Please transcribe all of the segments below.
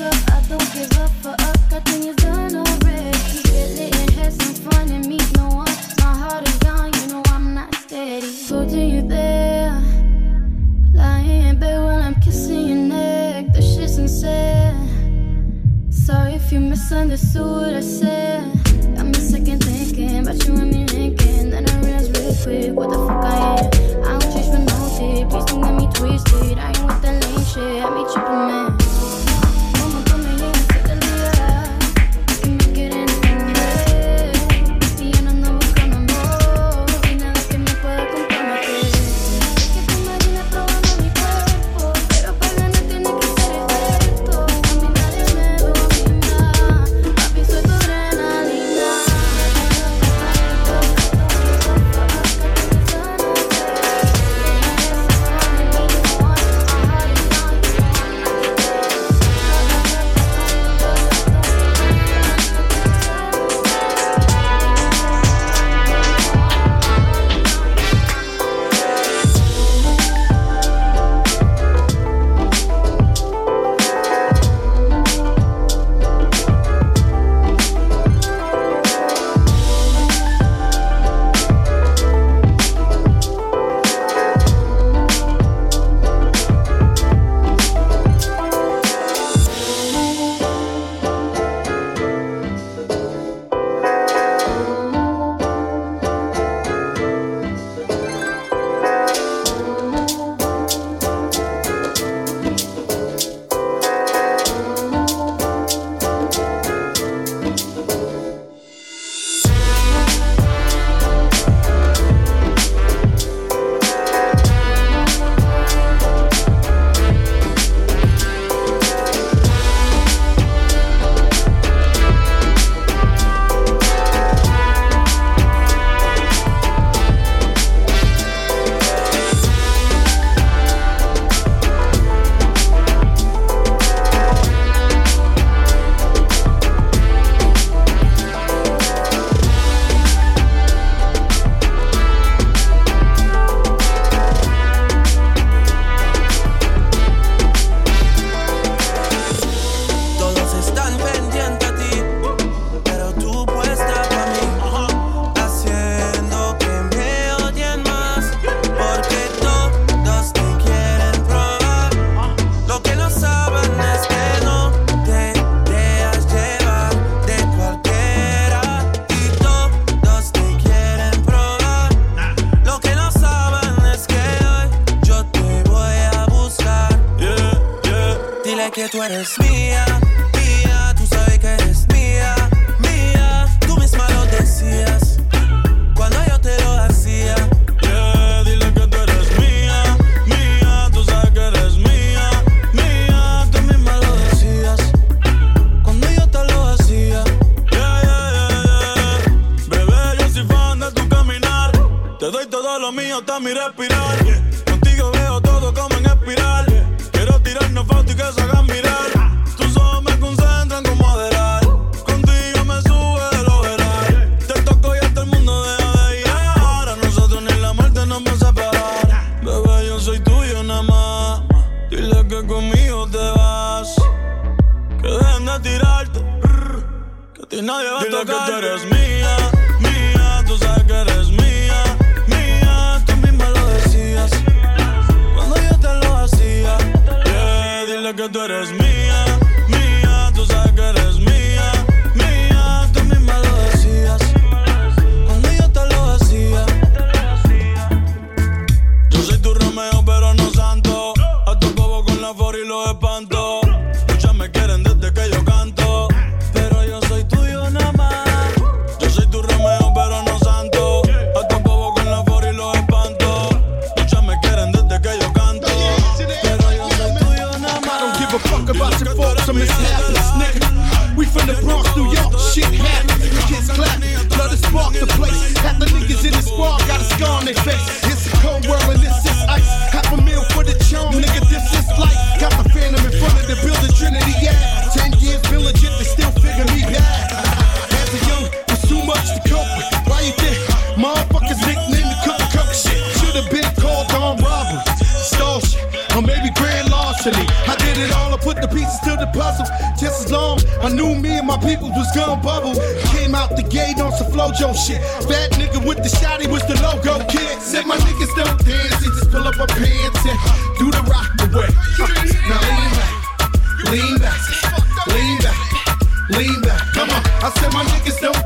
up, I don't give spark the place. Half the niggas in the squad got a scar on their face. It's a cold world and this is ice. Half a meal for the chum, nigga, this is life. Got the phantom in front of the building, Trinity, yeah. Ten years diligent, they still figure me bad. As a young, was too much to cope with. Why you think motherfuckers nickname me cook cook shit? Should've been called on robbery, stall shit, or maybe grand larceny. I did it all, I put the pieces to the puzzle. Just I knew me and my people was gun bubble. Came out the gate on some FloJo shit. Fat nigga with the shotty was the logo kid. Said my niggas don't dance, just pull up a pants and do the rock away. Now lean back, lean back, lean back, lean back. Come on, I said my niggas don't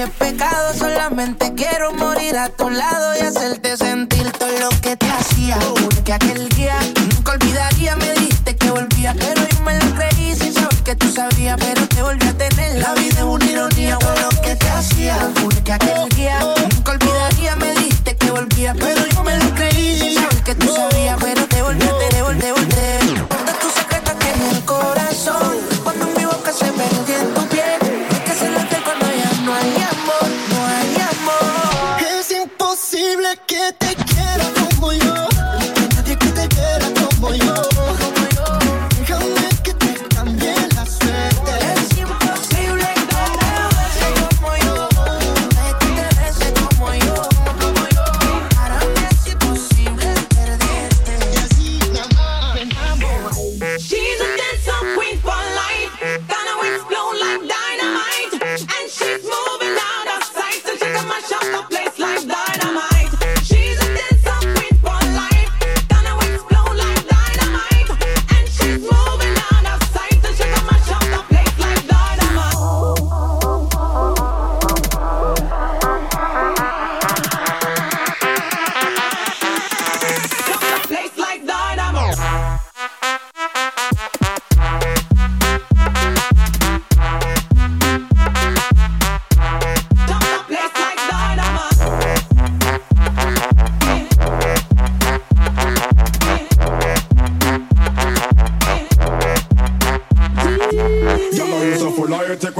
es pecado, solamente quiero morir a tu lado. Y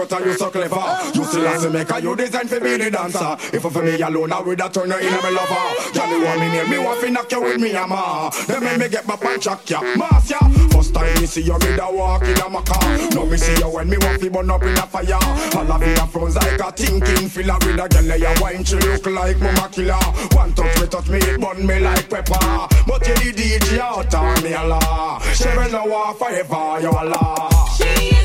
are you so clever? You still have to make a you design for be the dancer. If for me alone, I would have turn you in me lover. Johnny want me near me, want to knock you with me, I'm Then make me get my punch up, ya. Mass, ya. First time me see you, me da walk in a my car. Now me see you when me want to burn up in a fire. All of you froze like a thinking filler with a girl, ya wine, she look like mama killer. One touch me, touch me, it burn me like pepper. But you the DJ out of me a law. She will know forever, you a law. She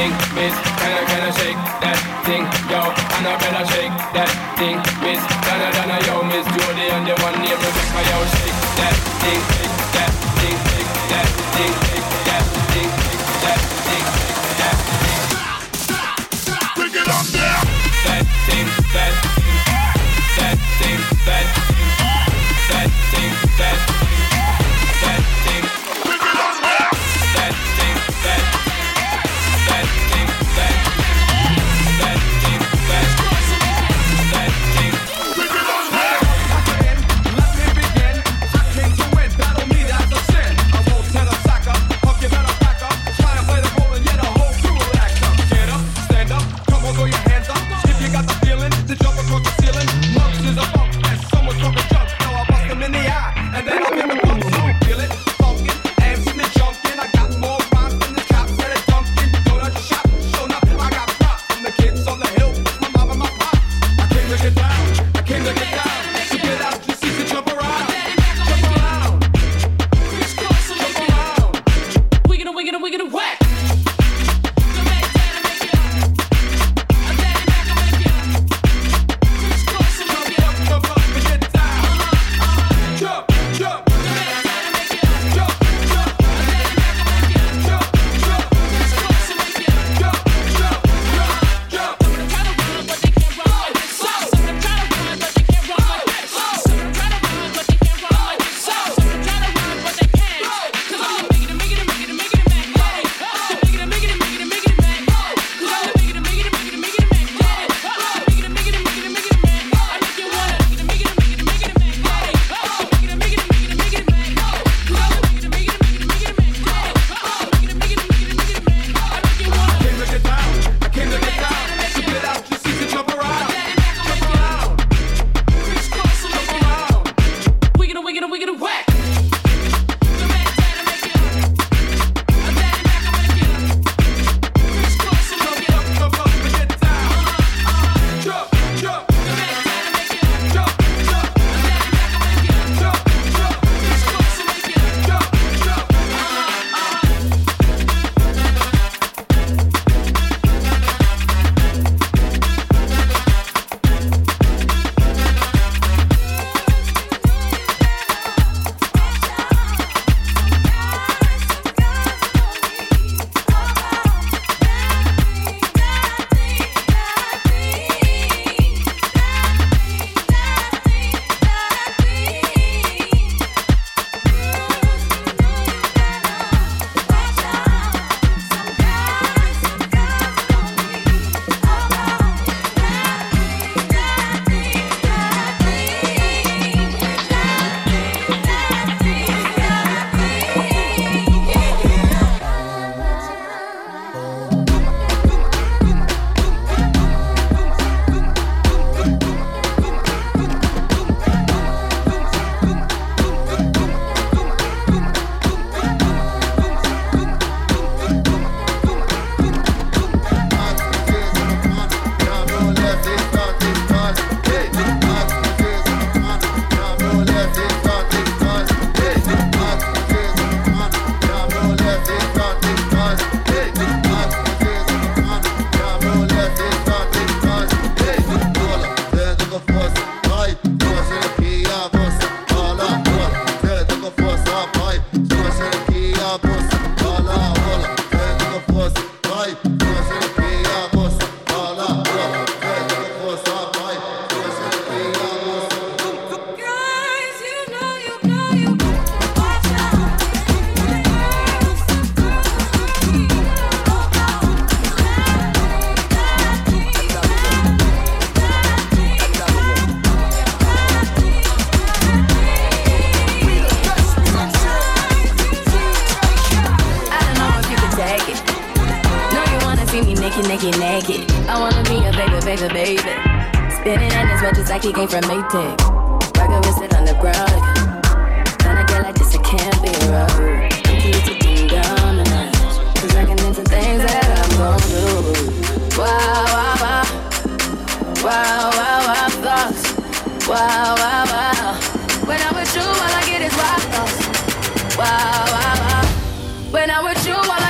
thing, miss. Can I, can I shake that thing, yo? And I better shake that thing, miss. Donna, Donna, yo, miss Jody and the one named Rebecca, yo, shake that thing. Get naked. I wanna be a baby, baby, baby. Spinning in his watches like he came from Maytag. Rockin' with it on the ground. When I get like this, it can't be right. I'm cute to dim down the night. Cause I can into things that I'm gon' do. Wow, wow, wow. Wow, wow, wow, thoughts. Wow, wow, wow. When I'm with you, all I get is wild thoughts. Wow, wow, wow. When I'm with you, all I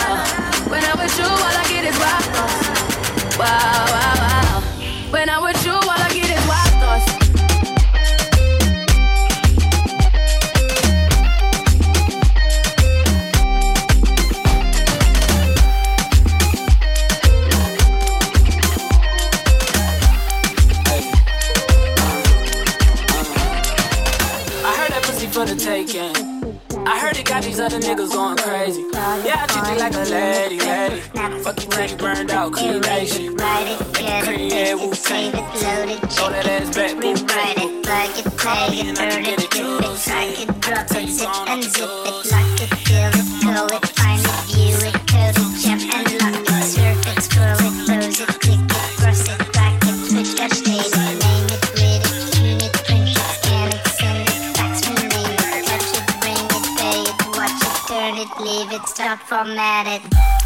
Other niggas going crazy. Yeah, I treat you like a lady, lady. Fuck you till you burned out, clean nation. Cream, yeah, Wu Tang. Throw that ass back, boo. Plug it, play it, burn it, dip it, it, drop it, zip and zip it, lock problematic.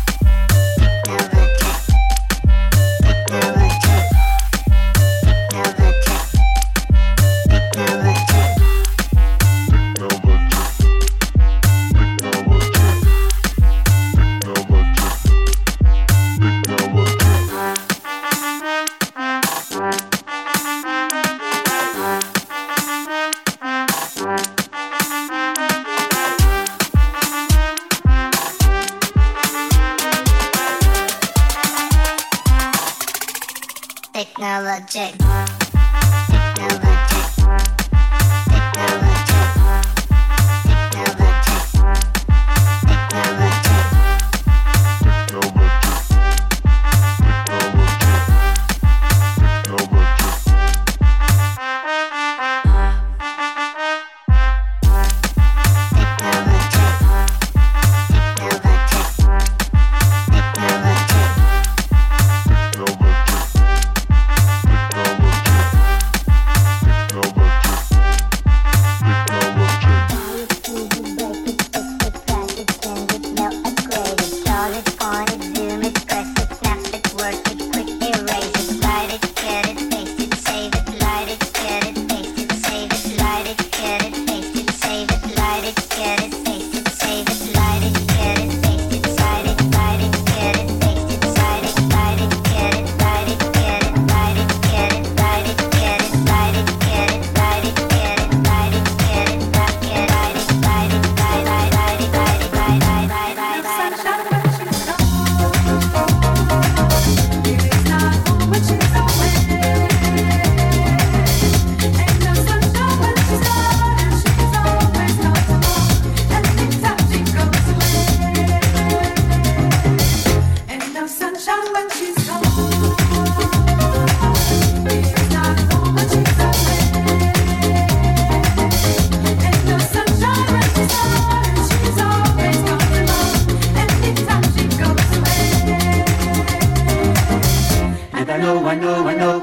check.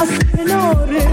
از کنار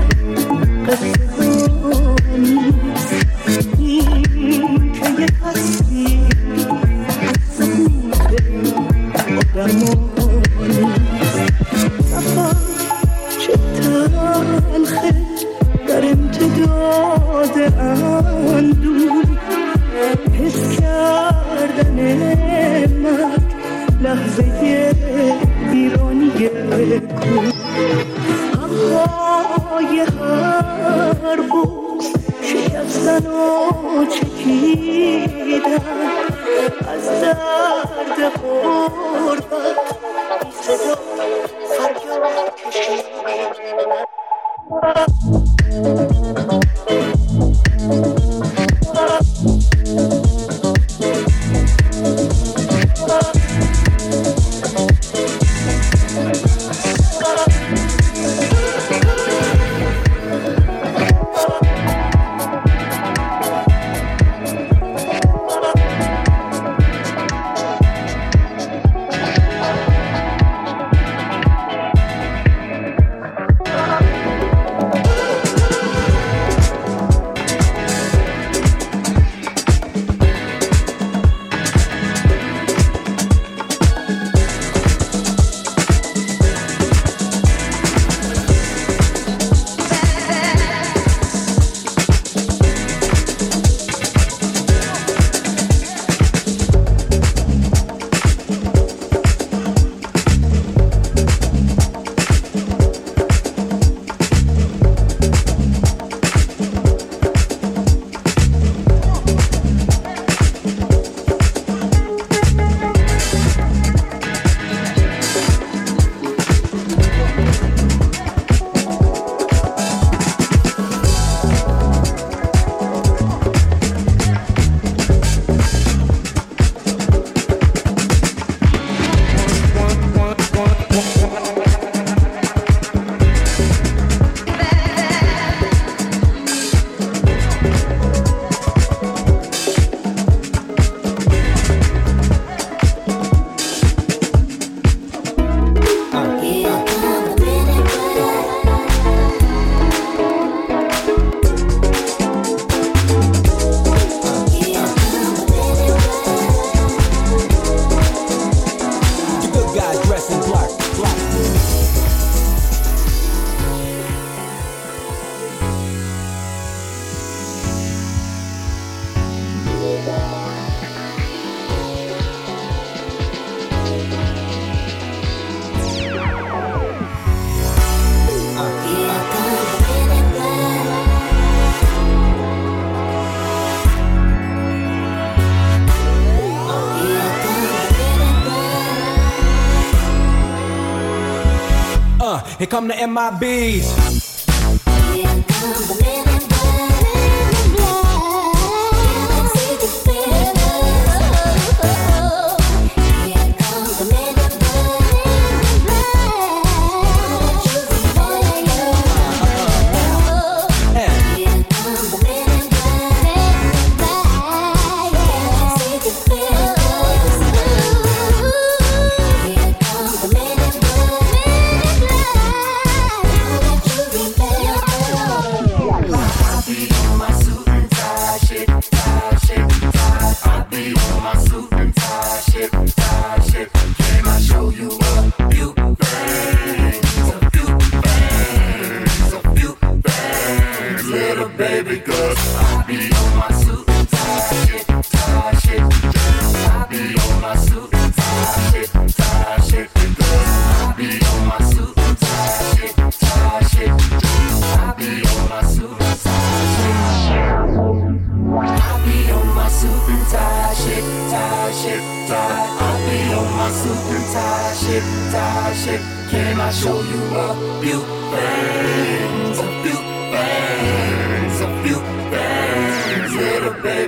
come the MIBs.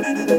Love.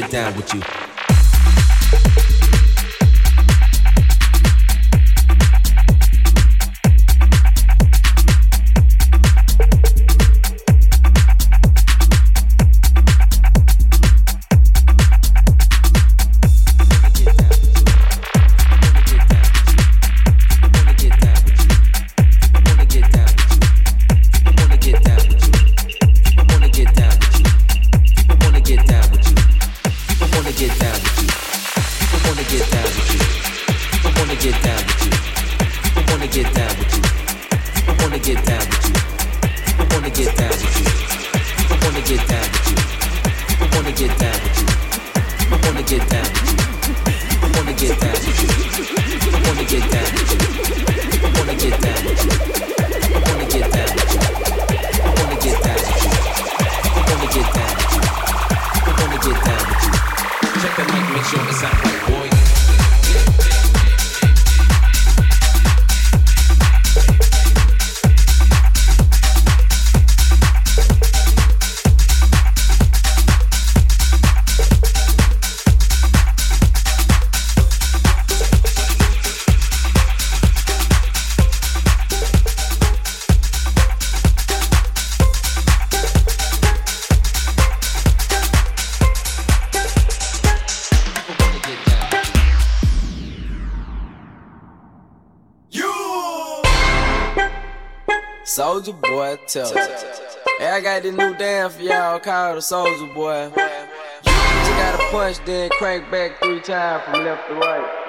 get down with you. call the soldier boy. You gotta punch, then crank back three times from left to right.